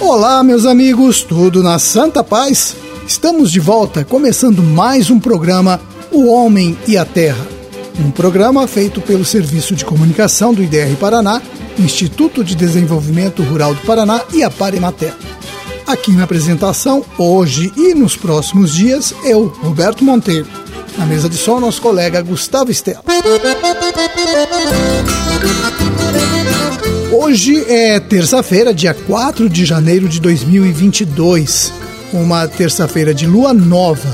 Olá, meus amigos, tudo na Santa Paz? Estamos de volta, começando mais um programa O Homem e a Terra. Um programa feito pelo Serviço de Comunicação do IDR Paraná, Instituto de Desenvolvimento Rural do Paraná e a Paremater. Aqui na apresentação, hoje e nos próximos dias, eu, Roberto Monteiro. Na mesa de som, nosso colega Gustavo Estela. Hoje é terça-feira, dia 4 de janeiro de 2022, uma terça-feira de lua nova.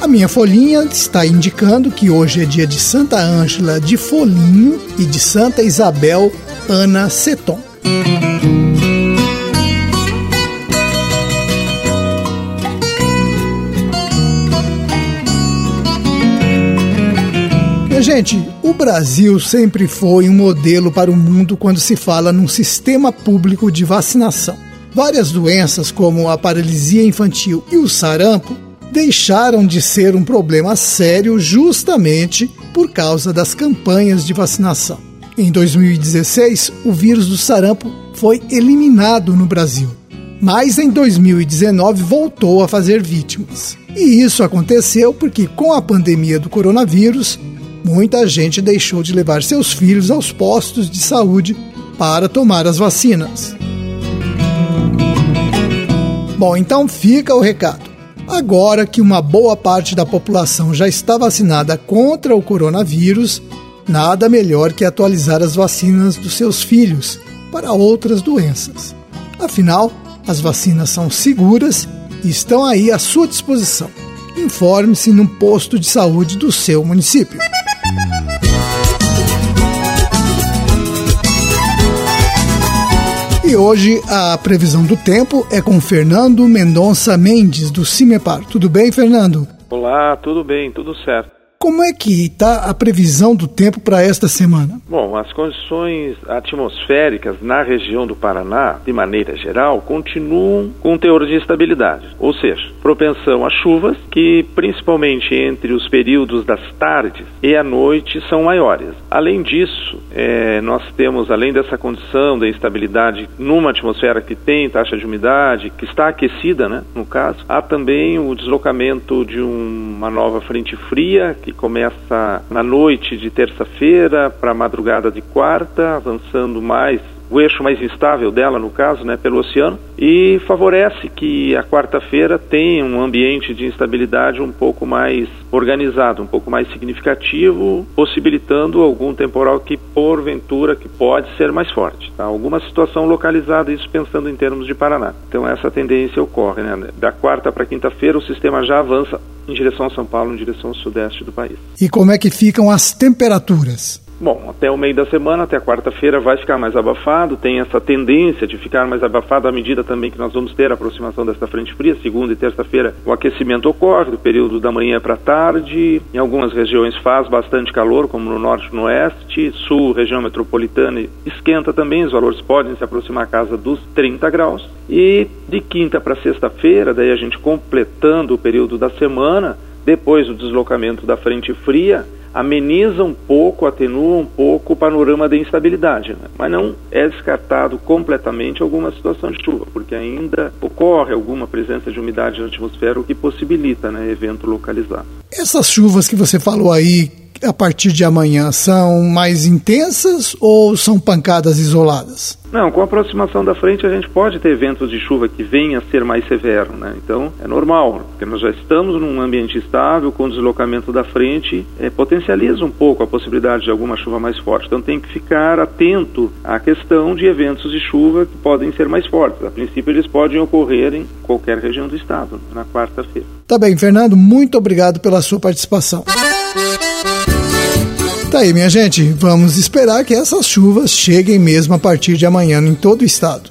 A minha folhinha está indicando que hoje é dia de Santa Ângela de Folinho e de Santa Isabel Ana Seton. Gente, o Brasil sempre foi um modelo para o mundo quando se fala num sistema público de vacinação. Várias doenças, como a paralisia infantil e o sarampo, deixaram de ser um problema sério justamente por causa das campanhas de vacinação. Em 2016, o vírus do sarampo foi eliminado no Brasil, mas em 2019 voltou a fazer vítimas. E isso aconteceu porque, com a pandemia do coronavírus, muita gente deixou de levar seus filhos aos postos de saúde para tomar as vacinas. Bom, então fica o recado. Agora que uma boa parte da população já está vacinada contra o coronavírus, nada melhor que atualizar as vacinas dos seus filhos para outras doenças. Afinal, as vacinas são seguras e estão aí à sua disposição. Informe-se num posto de saúde do seu município. E hoje a previsão do tempo é com Fernando Mendonça Mendes, do Cimepar. Tudo bem, Fernando? Olá, tudo bem, tudo certo. Como é que está a previsão do tempo para esta semana? Bom, as condições atmosféricas na região do Paraná, de maneira geral, continuam com teor de estabilidade, ou seja, propensão a chuvas que, principalmente entre os períodos das tardes e à noite, são maiores. Além disso, é, nós temos, além dessa condição de instabilidade numa atmosfera que tem taxa de umidade, que está aquecida, né, no caso, há também o deslocamento de um, uma nova frente fria que que começa na noite de terça-feira para a madrugada de quarta, avançando mais o eixo mais instável dela, no caso, né, pelo oceano, e favorece que a quarta-feira tenha um ambiente de instabilidade um pouco mais organizado, um pouco mais significativo, possibilitando algum temporal que, porventura, que pode ser mais forte. Tá? Alguma situação localizada, isso pensando em termos de Paraná. Então essa tendência ocorre. Né? Da quarta para quinta-feira, o sistema já avança em direção a São Paulo, em direção ao sudeste do país. E como é que ficam as temperaturas? Bom, até o meio da semana, até a quarta-feira, vai ficar mais abafado. Tem essa tendência de ficar mais abafado à medida também que nós vamos ter a aproximação desta frente fria. Segunda e terça-feira, o aquecimento ocorre, do período da manhã para a tarde. Em algumas regiões faz bastante calor, como no norte e no oeste. Sul, região metropolitana, esquenta também. Os valores podem se aproximar à casa dos 30 graus. E de quinta para sexta-feira, daí a gente completando o período da semana, depois do deslocamento da frente fria ameniza um pouco, atenua um pouco o panorama de instabilidade, né? mas não é descartado completamente alguma situação de chuva, porque ainda ocorre alguma presença de umidade na atmosfera, o que possibilita né, evento localizado. Essas chuvas que você falou aí, a partir de amanhã são mais intensas ou são pancadas isoladas? Não, com a aproximação da frente a gente pode ter eventos de chuva que venham a ser mais severo, né? Então é normal, porque nós já estamos num ambiente estável, com o deslocamento da frente, é, potencializa um pouco a possibilidade de alguma chuva mais forte. Então tem que ficar atento à questão de eventos de chuva que podem ser mais fortes. A princípio eles podem ocorrer em qualquer região do estado, na quarta-feira. Tá bem, Fernando, muito obrigado pela sua participação. Tá aí, minha gente, vamos esperar que essas chuvas cheguem mesmo a partir de amanhã em todo o estado.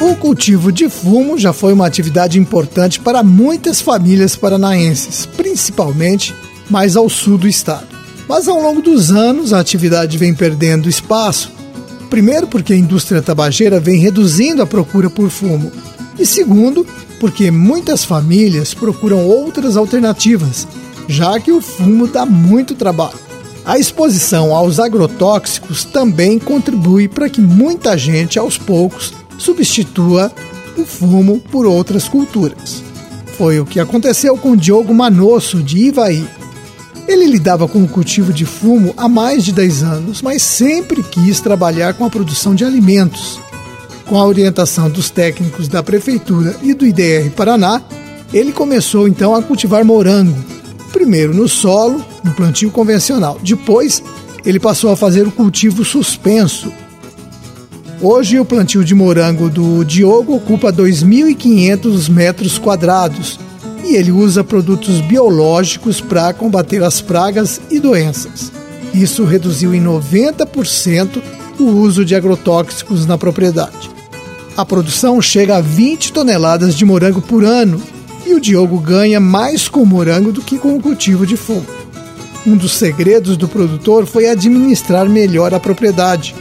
O cultivo de fumo já foi uma atividade importante para muitas famílias paranaenses, principalmente mais ao sul do estado. Mas ao longo dos anos, a atividade vem perdendo espaço. Primeiro, porque a indústria tabageira vem reduzindo a procura por fumo, E segundo, porque muitas famílias procuram outras alternativas, já que o fumo dá muito trabalho. A exposição aos agrotóxicos também contribui para que muita gente, aos poucos, substitua o fumo por outras culturas. Foi o que aconteceu com Diogo Manosso, de Ivaí. Ele lidava com o cultivo de fumo há mais de 10 anos, mas sempre quis trabalhar com a produção de alimentos. Com a orientação dos técnicos da Prefeitura e do IDR Paraná, ele começou então a cultivar morango, primeiro no solo, no plantio convencional. Depois, ele passou a fazer o cultivo suspenso. Hoje, o plantio de morango do Diogo ocupa 2.500 metros quadrados e ele usa produtos biológicos para combater as pragas e doenças. Isso reduziu em 90% o uso de agrotóxicos na propriedade. A produção chega a 20 toneladas de morango por ano e o Diogo ganha mais com morango do que com o cultivo de fumo. Um dos segredos do produtor foi administrar melhor a propriedade.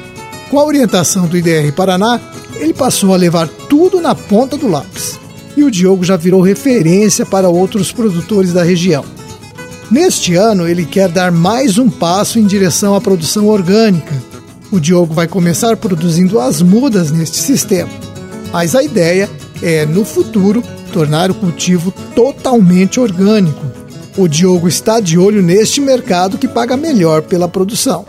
Com a orientação do IDR Paraná, ele passou a levar tudo na ponta do lápis. E o Diogo já virou referência para outros produtores da região. Neste ano, ele quer dar mais um passo em direção à produção orgânica. O Diogo vai começar produzindo as mudas neste sistema. Mas a ideia é, no futuro, tornar o cultivo totalmente orgânico. O Diogo está de olho neste mercado que paga melhor pela produção.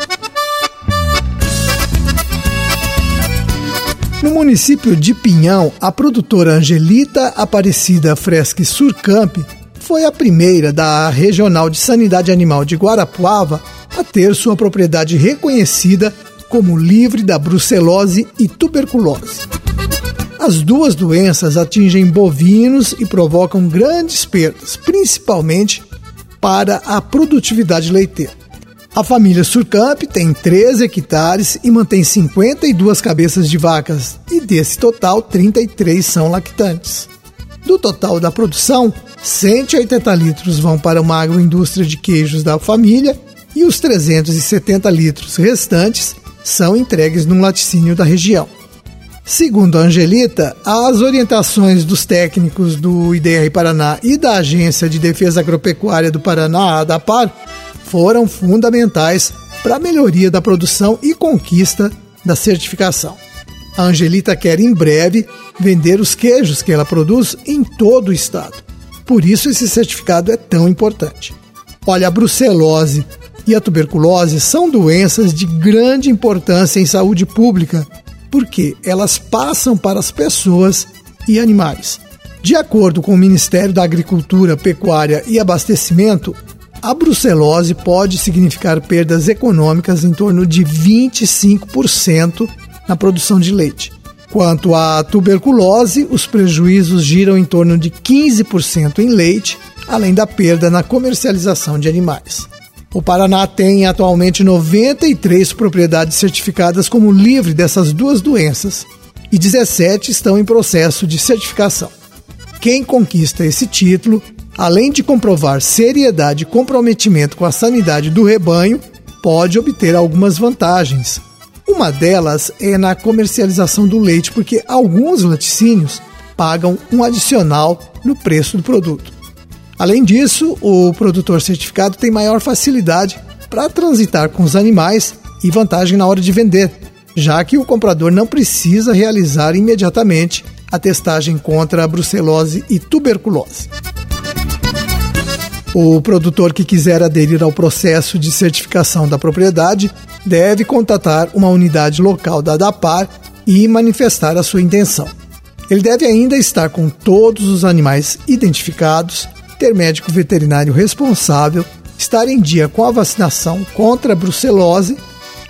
No município de Pinhão, a produtora Angelita Aparecida Fresque Surcamp foi a primeira da Regional de Sanidade Animal de Guarapuava a ter sua propriedade reconhecida como livre da brucelose e tuberculose. As duas doenças atingem bovinos e provocam grandes perdas, principalmente para a produtividade leiteira. A família Surcamp tem 13 hectares e mantém 52 cabeças de vacas, e desse total, 33 são lactantes. Do total da produção, 180 litros vão para uma agroindústria de queijos da família e os 370 litros restantes são entregues num laticínio da região. Segundo a Angelita, as orientações dos técnicos do IDR Paraná e da Agência de Defesa Agropecuária do Paraná, ADAPAR, foram fundamentais para a melhoria da produção e conquista da certificação. A Angelita quer em breve vender os queijos que ela produz em todo o estado. Por isso esse certificado é tão importante. Olha, a brucelose e a tuberculose são doenças de grande importância em saúde pública porque elas passam para as pessoas e animais. De acordo com o Ministério da Agricultura, Pecuária e Abastecimento, a brucelose pode significar perdas econômicas em torno de 25% na produção de leite. Quanto à tuberculose, os prejuízos giram em torno de 15% em leite, além da perda na comercialização de animais. O Paraná tem atualmente 93 propriedades certificadas como livre dessas duas doenças e 17 estão em processo de certificação. Quem conquista esse título, além de comprovar seriedade e comprometimento com a sanidade do rebanho, pode obter algumas vantagens. Uma delas é na comercialização do leite, porque alguns laticínios pagam um adicional no preço do produto. Além disso, o produtor certificado tem maior facilidade para transitar com os animais e vantagem na hora de vender, já que o comprador não precisa realizar imediatamente a testagem contra a brucelose e tuberculose. O produtor que quiser aderir ao processo de certificação da propriedade deve contatar uma unidade local da DAPAR e manifestar a sua intenção. Ele deve ainda estar com todos os animais identificados, ter médico veterinário responsável, estar em dia com a vacinação contra a brucelose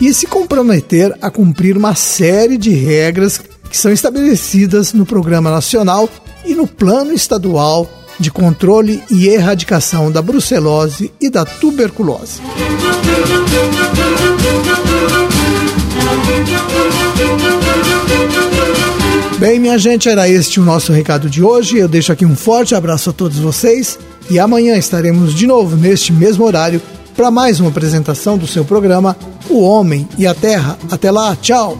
e se comprometer a cumprir uma série de regras que são estabelecidas no Programa Nacional e no Plano Estadual de Controle e Erradicação da Brucelose e da Tuberculose. Bem, minha gente, era este o nosso recado de hoje. Eu deixo aqui um forte abraço a todos vocês e amanhã estaremos de novo neste mesmo horário para mais uma apresentação do seu programa O Homem e a Terra. Até lá, tchau!